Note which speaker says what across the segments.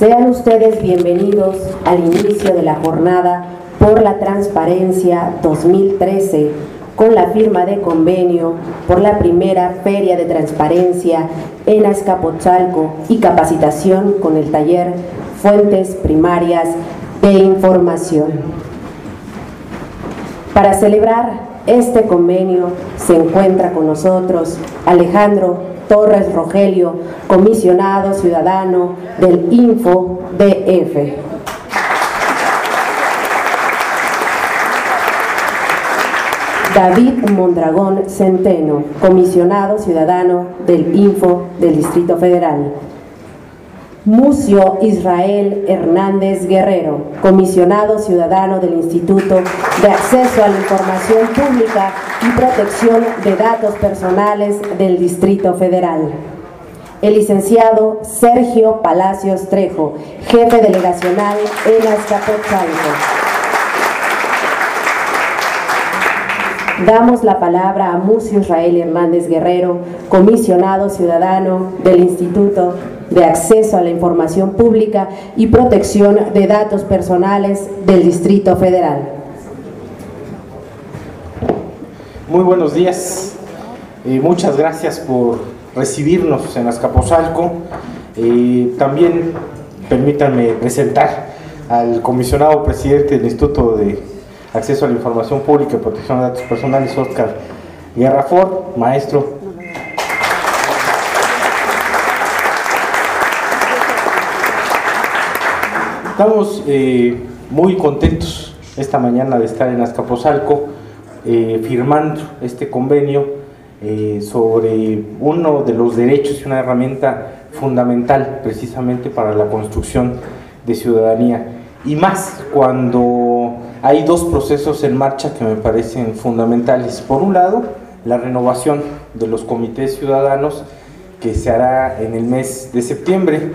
Speaker 1: Sean ustedes bienvenidos al inicio de la jornada por la transparencia 2013 con la firma de convenio por la primera Feria de Transparencia en Azcapotzalco y capacitación con el taller Fuentes Primarias de Información. Para celebrar este convenio se encuentra con nosotros Alejandro Torres Rogelio, comisionado ciudadano del Info DF. David Mondragón Centeno, comisionado ciudadano del Info del Distrito Federal. Mucio Israel Hernández Guerrero, comisionado ciudadano del Instituto de Acceso a la Información Pública y Protección de Datos Personales del Distrito Federal. El licenciado Sergio Palacios Trejo, jefe delegacional en Azcapotzalco. Damos la palabra a Mucio Israel Hernández Guerrero, comisionado ciudadano del Instituto de Acceso a la Información Pública y Protección de Datos Personales del Distrito Federal.
Speaker 2: Muy buenos días y muchas gracias por recibirnos en Azcapotzalco. Eh, también permítanme presentar al comisionado presidente del Instituto de Acceso a la Información Pública y Protección de Datos Personales, Oscar Guerrafort, maestro. Estamos eh, muy contentos esta mañana de estar en Azcapotzalco eh, firmando este convenio eh, sobre uno de los derechos y una herramienta fundamental precisamente para la construcción de ciudadanía y más cuando hay dos procesos en marcha que me parecen fundamentales. Por un lado, la renovación de los comités ciudadanos que se hará en el mes de septiembre.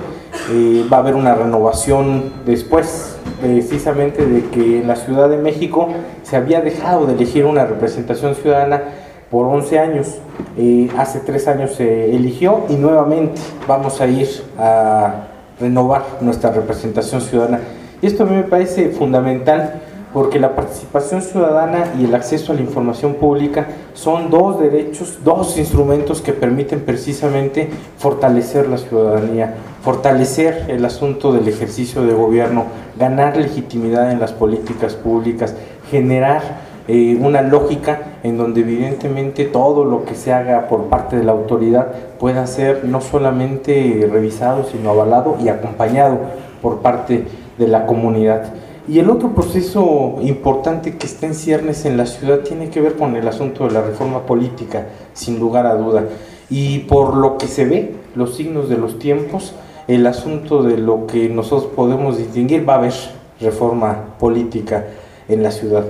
Speaker 2: Eh, va a haber una renovación después, precisamente de que en la Ciudad de México se había dejado de elegir una representación ciudadana por 11 años. Eh, hace tres años se eligió y nuevamente vamos a ir a renovar nuestra representación ciudadana. Y esto a mí me parece fundamental porque la participación ciudadana y el acceso a la información pública son dos derechos, dos instrumentos que permiten precisamente fortalecer la ciudadanía, fortalecer el asunto del ejercicio de gobierno, ganar legitimidad en las políticas públicas, generar eh, una lógica en donde evidentemente todo lo que se haga por parte de la autoridad pueda ser no solamente revisado, sino avalado y acompañado por parte de la comunidad. Y el otro proceso importante que está en ciernes en la ciudad tiene que ver con el asunto de la reforma política, sin lugar a duda. Y por lo que se ve, los signos de los tiempos, el asunto de lo que nosotros podemos distinguir, va a haber reforma política en la ciudad.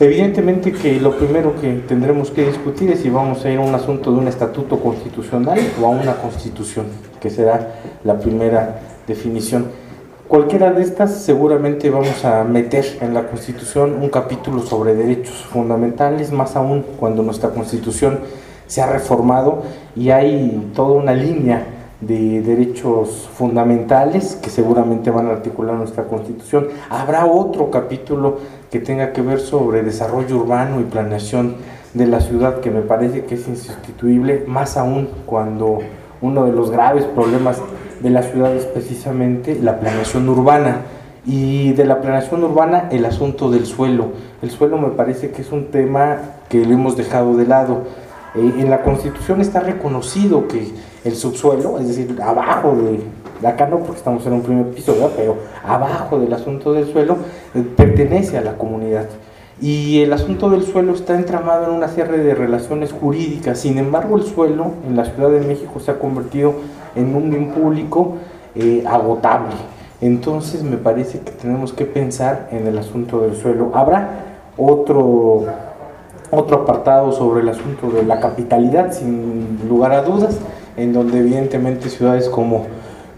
Speaker 2: Evidentemente que lo primero que tendremos que discutir es si vamos a ir a un asunto de un estatuto constitucional o a una constitución, que será la primera definición. Cualquiera de estas seguramente vamos a meter en la Constitución un capítulo sobre derechos fundamentales, más aún cuando nuestra Constitución se ha reformado y hay toda una línea de derechos fundamentales que seguramente van a articular nuestra Constitución. Habrá otro capítulo que tenga que ver sobre desarrollo urbano y planeación de la ciudad que me parece que es insustituible, más aún cuando uno de los graves problemas de la ciudad es precisamente la planeación urbana. Y de la planeación urbana, el asunto del suelo. El suelo me parece que es un tema que lo hemos dejado de lado. Eh, en la Constitución está reconocido que el subsuelo, es decir, abajo de, acá no porque estamos en un primer piso, pero abajo del asunto del suelo, eh, pertenece a la comunidad. Y el asunto del suelo está entramado en una serie de relaciones jurídicas. Sin embargo, el suelo en la Ciudad de México se ha convertido en un bien público eh, agotable. Entonces me parece que tenemos que pensar en el asunto del suelo. Habrá otro, otro apartado sobre el asunto de la capitalidad, sin lugar a dudas, en donde evidentemente ciudades como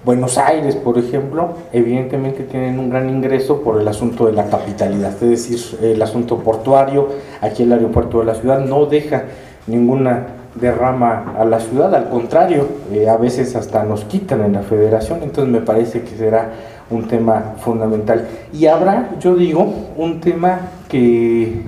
Speaker 2: Buenos Aires, por ejemplo, evidentemente tienen un gran ingreso por el asunto de la capitalidad, es decir, el asunto portuario, aquí el aeropuerto de la ciudad no deja ninguna derrama a la ciudad, al contrario, eh, a veces hasta nos quitan en la federación, entonces me parece que será un tema fundamental. Y habrá, yo digo, un tema que,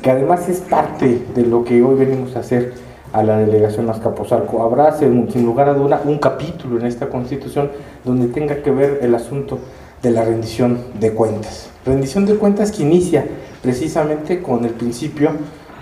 Speaker 2: que además es parte de lo que hoy venimos a hacer a la delegación Azcapotzalco. Habrá, sin lugar a duda, un capítulo en esta constitución donde tenga que ver el asunto de la rendición de cuentas. Rendición de cuentas que inicia precisamente con el principio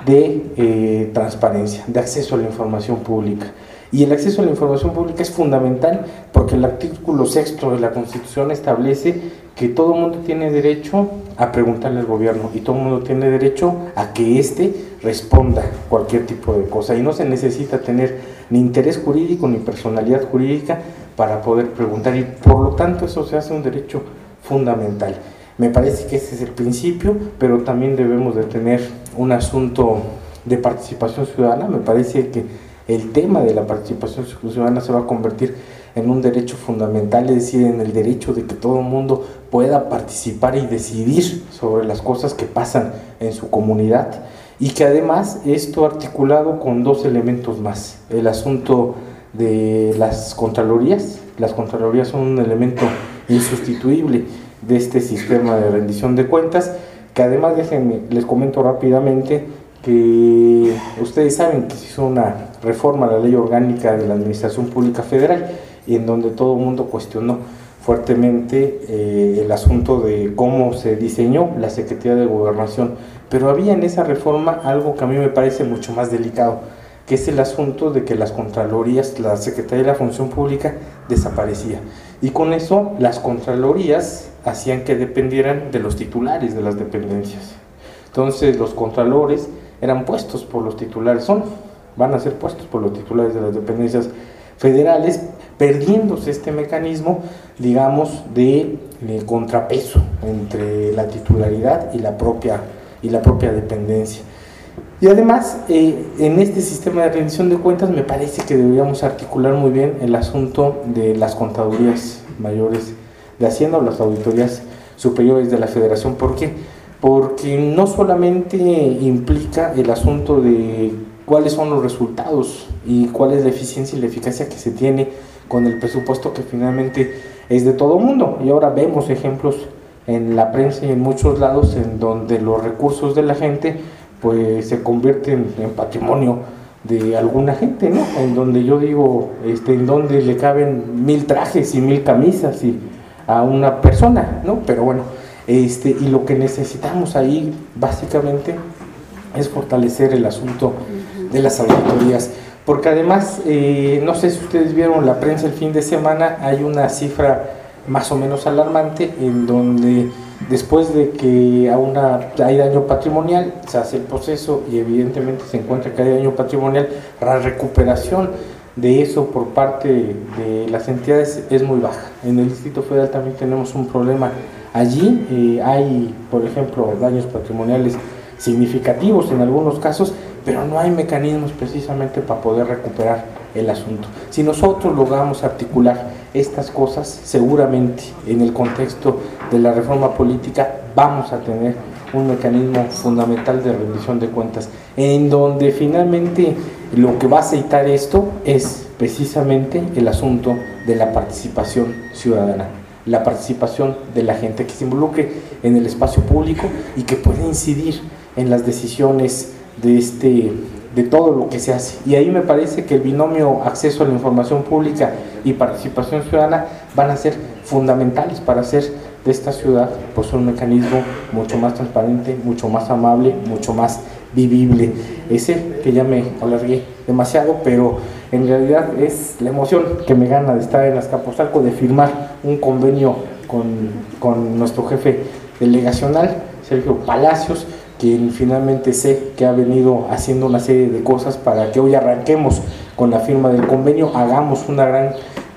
Speaker 2: de eh, transparencia, de acceso a la información pública. Y el acceso a la información pública es fundamental porque el artículo sexto de la Constitución establece que todo mundo tiene derecho a preguntarle al gobierno y todo mundo tiene derecho a que éste responda cualquier tipo de cosa. Y no se necesita tener ni interés jurídico ni personalidad jurídica para poder preguntar y por lo tanto eso se hace un derecho fundamental. Me parece que ese es el principio, pero también debemos de tener un asunto de participación ciudadana. Me parece que el tema de la participación ciudadana se va a convertir en un derecho fundamental, es decir, en el derecho de que todo el mundo pueda participar y decidir sobre las cosas que pasan en su comunidad y que además esto articulado con dos elementos más, el asunto de las contralorías, las contralorías son un elemento insustituible de este sistema de rendición de cuentas, además déjenme, les comento rápidamente que ustedes saben que se hizo una reforma a la ley orgánica de la Administración Pública Federal y en donde todo el mundo cuestionó fuertemente eh, el asunto de cómo se diseñó la Secretaría de Gobernación. Pero había en esa reforma algo que a mí me parece mucho más delicado, que es el asunto de que las Contralorías, la Secretaría de la Función Pública desaparecía. Y con eso las Contralorías hacían que dependieran de los titulares de las dependencias. Entonces los Contralores eran puestos por los titulares, son, van a ser puestos por los titulares de las dependencias federales, perdiéndose este mecanismo, digamos, de, contrapeso entre la titularidad y la propia, y la propia dependencia. Y además, eh, en este sistema de rendición de cuentas me parece que deberíamos articular muy bien el asunto de las contadurías mayores de Hacienda o las auditorías superiores de la Federación. ¿Por qué? Porque no solamente implica el asunto de cuáles son los resultados y cuál es la eficiencia y la eficacia que se tiene con el presupuesto que finalmente es de todo mundo. Y ahora vemos ejemplos en la prensa y en muchos lados en donde los recursos de la gente pues se convierten en patrimonio de alguna gente, ¿no? En donde yo digo, este, en donde le caben mil trajes y mil camisas y a una persona, ¿no? Pero bueno, este, y lo que necesitamos ahí básicamente es fortalecer el asunto de las auditorías, porque además, eh, no sé si ustedes vieron la prensa el fin de semana, hay una cifra más o menos alarmante en donde Después de que a una, hay daño patrimonial, se hace el proceso y evidentemente se encuentra que hay daño patrimonial, la recuperación de eso por parte de las entidades es muy baja. En el Distrito Federal también tenemos un problema. Allí eh, hay, por ejemplo, daños patrimoniales significativos en algunos casos, pero no hay mecanismos precisamente para poder recuperar el asunto. Si nosotros logramos articular estas cosas, seguramente en el contexto de la reforma política vamos a tener un mecanismo fundamental de rendición de cuentas, en donde finalmente lo que va a aceitar esto es precisamente el asunto de la participación ciudadana, la participación de la gente que se involucre en el espacio público y que pueda incidir en las decisiones de este de todo lo que se hace. Y ahí me parece que el binomio acceso a la información pública y participación ciudadana van a ser fundamentales para hacer de esta ciudad pues un mecanismo mucho más transparente, mucho más amable, mucho más vivible. Ese que ya me alargué demasiado, pero en realidad es la emoción que me gana de estar en Azcapotzalco, de firmar un convenio con, con nuestro jefe delegacional, Sergio Palacios, quien finalmente sé que ha venido haciendo una serie de cosas para que hoy arranquemos con la firma del convenio, hagamos una gran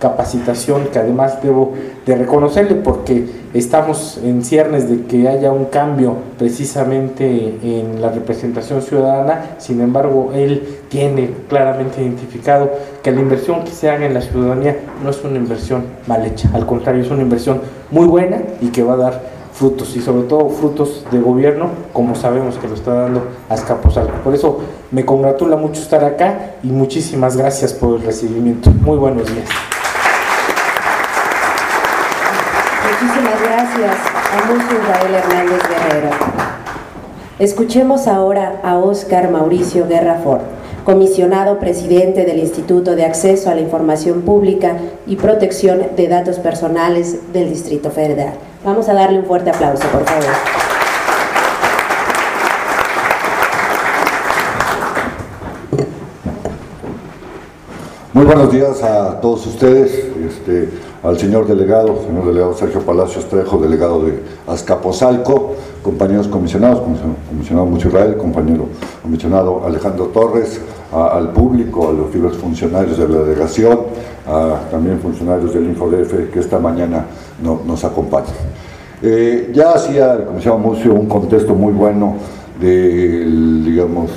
Speaker 2: capacitación que además debo de reconocerle porque estamos en ciernes de que haya un cambio precisamente en la representación ciudadana, sin embargo él tiene claramente identificado que la inversión que se haga en la ciudadanía no es una inversión mal hecha, al contrario es una inversión muy buena y que va a dar frutos y sobre todo frutos de gobierno como sabemos que lo está dando Azcapotzalco. Por eso me congratula mucho estar acá y muchísimas gracias por el recibimiento. Muy buenos días.
Speaker 1: Muchísimas gracias a Mucho Israel Hernández Guerrero. Escuchemos ahora a Óscar Mauricio Guerra Ford, comisionado presidente del Instituto de Acceso a la Información Pública y Protección de Datos Personales del Distrito Federal. Vamos a darle un fuerte aplauso, por favor.
Speaker 3: Muy buenos días a todos ustedes, este, al señor delegado, señor delegado Sergio Palacios Trejo, delegado de Azcapotzalco, compañeros comisionados, comisionado Mucho Israel, compañero comisionado Alejandro Torres, al público, a los diversos funcionarios de la delegación, a también funcionarios del InfoDF que esta mañana no, nos acompañan. Eh, ya hacía el comisionado Mucio un contexto muy bueno de, digamos,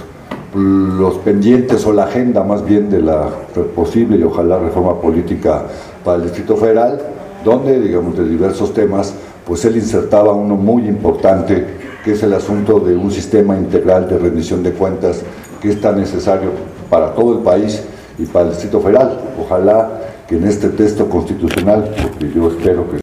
Speaker 3: los pendientes o la agenda más bien de la posible y ojalá reforma política para el Distrito Federal, donde, digamos, de diversos temas, pues él insertaba uno muy importante, que es el asunto de un sistema integral de rendición de cuentas que es tan necesario para todo el país y para el Distrito Federal. Ojalá que en este texto constitucional, porque yo espero que